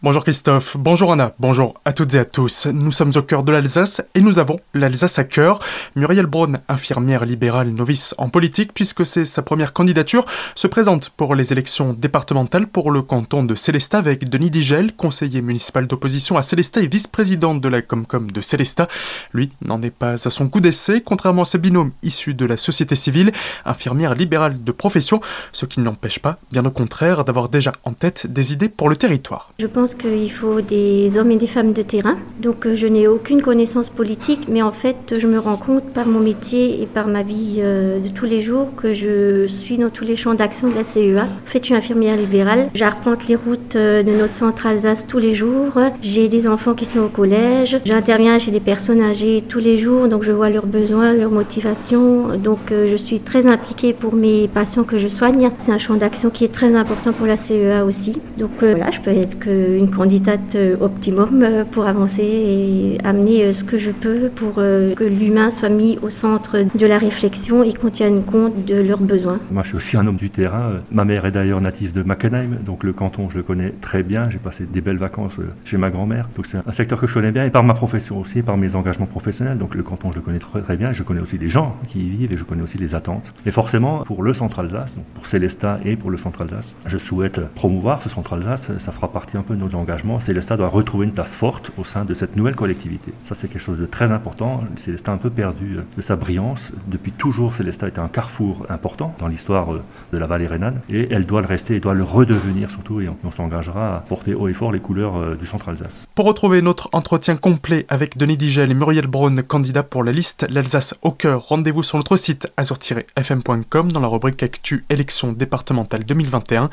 Bonjour Christophe, bonjour Anna, bonjour à toutes et à tous. Nous sommes au cœur de l'Alsace et nous avons l'Alsace à cœur. Muriel Braun, infirmière libérale novice en politique, puisque c'est sa première candidature, se présente pour les élections départementales pour le canton de Célestat avec Denis Digel, conseiller municipal d'opposition à Célestat et vice-présidente de la Comcom de Célestat. Lui n'en est pas à son coup d'essai, contrairement à ses binômes issus de la société civile, infirmière libérale de profession, ce qui n'empêche pas, bien au contraire, d'avoir déjà en tête des idées pour le territoire. Qu'il faut des hommes et des femmes de terrain. Donc euh, je n'ai aucune connaissance politique, mais en fait je me rends compte par mon métier et par ma vie euh, de tous les jours que je suis dans tous les champs d'action de la CEA. En fait, je suis infirmière libérale. J'arpente les routes euh, de notre centre Alsace tous les jours. J'ai des enfants qui sont au collège. J'interviens chez des personnes âgées tous les jours, donc je vois leurs besoins, leurs motivations. Donc je suis très impliquée pour mes patients que je soigne. C'est un champ d'action qui est très important pour la CEA aussi. Donc voilà, je peux être que une candidate euh, optimum euh, pour avancer et amener euh, ce que je peux pour que l'humain soit mis au centre de la réflexion et qu'on tienne compte de leurs besoins. Moi, je suis aussi un homme du terrain. Ma mère est d'ailleurs native de Mackenheim, donc le canton, je le connais très bien. J'ai passé des belles vacances chez ma grand-mère, donc c'est un secteur que je connais bien et par ma profession aussi, par mes engagements professionnels. Donc le canton, je le connais très, très bien. Je connais aussi les gens qui y vivent et je connais aussi les attentes. Et forcément, pour le Centre Alsace, pour Célestat et pour le Centre Alsace, je souhaite promouvoir ce Centre Alsace. Ça fera partie un peu de nos engagement, Célestat doit retrouver une place forte au sein de cette nouvelle collectivité. Ça, c'est quelque chose de très important. Célestat un peu perdu de sa brillance. Depuis toujours, Célestat était un carrefour important dans l'histoire euh, de la vallée rhénane et elle doit le rester et doit le redevenir surtout et on, s'engagera à porter haut et fort les couleurs euh, du centre Alsace. Pour retrouver notre entretien complet avec Denis Digel et Muriel Braun, candidats pour la liste L'Alsace au cœur, rendez-vous sur notre site azur-fm.com dans la rubrique Actu élections départementales 2021.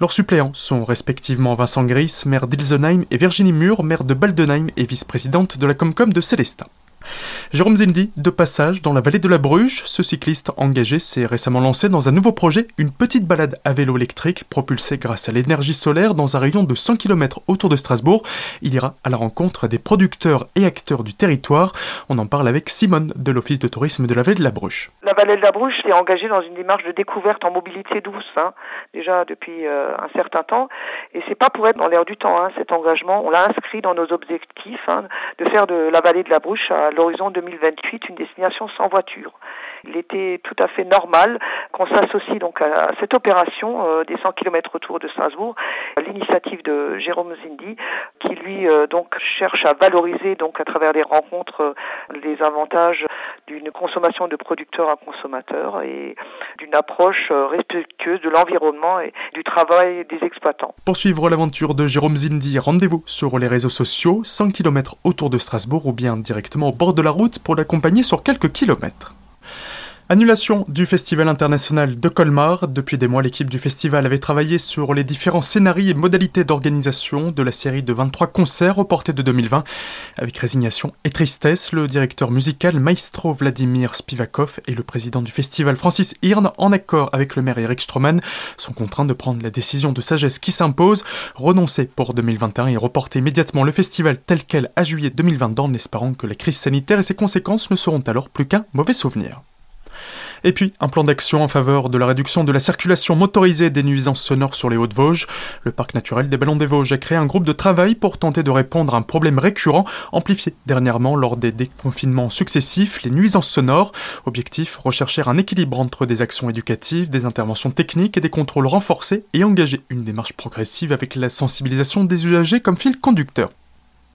Leurs suppléants sont respectivement Vincent Gris, maire d'Ilsenheim et Virginie Mur, maire de Baldenheim et vice-présidente de la Comcom de Célestat. Jérôme Zindi, de passage dans la vallée de la Bruche, ce cycliste engagé s'est récemment lancé dans un nouveau projet, une petite balade à vélo électrique propulsée grâce à l'énergie solaire dans un rayon de 100 km autour de Strasbourg. Il ira à la rencontre des producteurs et acteurs du territoire. On en parle avec Simone de l'Office de tourisme de la vallée de la Bruche. La vallée de la Bruche s'est engagée dans une démarche de découverte en mobilité douce, hein, déjà depuis euh, un certain temps. Et c'est pas pour être dans l'air du temps, hein, cet engagement. On l'a inscrit dans nos objectifs hein, de faire de la vallée de la Bruche à l'horizon 2028 une destination sans voiture. Il était tout à fait normal qu'on s'associe donc à cette opération euh, des 100 km autour de Strasbourg, l'initiative de Jérôme Zindi, qui lui euh, donc cherche à valoriser donc à travers des rencontres euh, les avantages d'une consommation de producteurs à consommateurs et d'une approche respectueuse de l'environnement et du travail des exploitants. Pour suivre l'aventure de Jérôme Zindi, rendez-vous sur les réseaux sociaux, 100 km autour de Strasbourg ou bien directement au bord de la route pour l'accompagner sur quelques kilomètres. Annulation du Festival international de Colmar. Depuis des mois, l'équipe du festival avait travaillé sur les différents scénarios et modalités d'organisation de la série de 23 concerts reportés de 2020. Avec résignation et tristesse, le directeur musical maestro Vladimir Spivakov et le président du festival Francis Hirn, en accord avec le maire Eric Stroman, sont contraints de prendre la décision de sagesse qui s'impose, renoncer pour 2021 et reporter immédiatement le festival tel quel à juillet 2022 en espérant que la crise sanitaire et ses conséquences ne seront alors plus qu'un mauvais souvenir. Et puis, un plan d'action en faveur de la réduction de la circulation motorisée des nuisances sonores sur les Hauts-de-Vosges. Le parc naturel des Ballons des Vosges a créé un groupe de travail pour tenter de répondre à un problème récurrent, amplifié dernièrement lors des déconfinements successifs, les nuisances sonores. Objectif, rechercher un équilibre entre des actions éducatives, des interventions techniques et des contrôles renforcés et engager une démarche progressive avec la sensibilisation des usagers comme fil conducteur.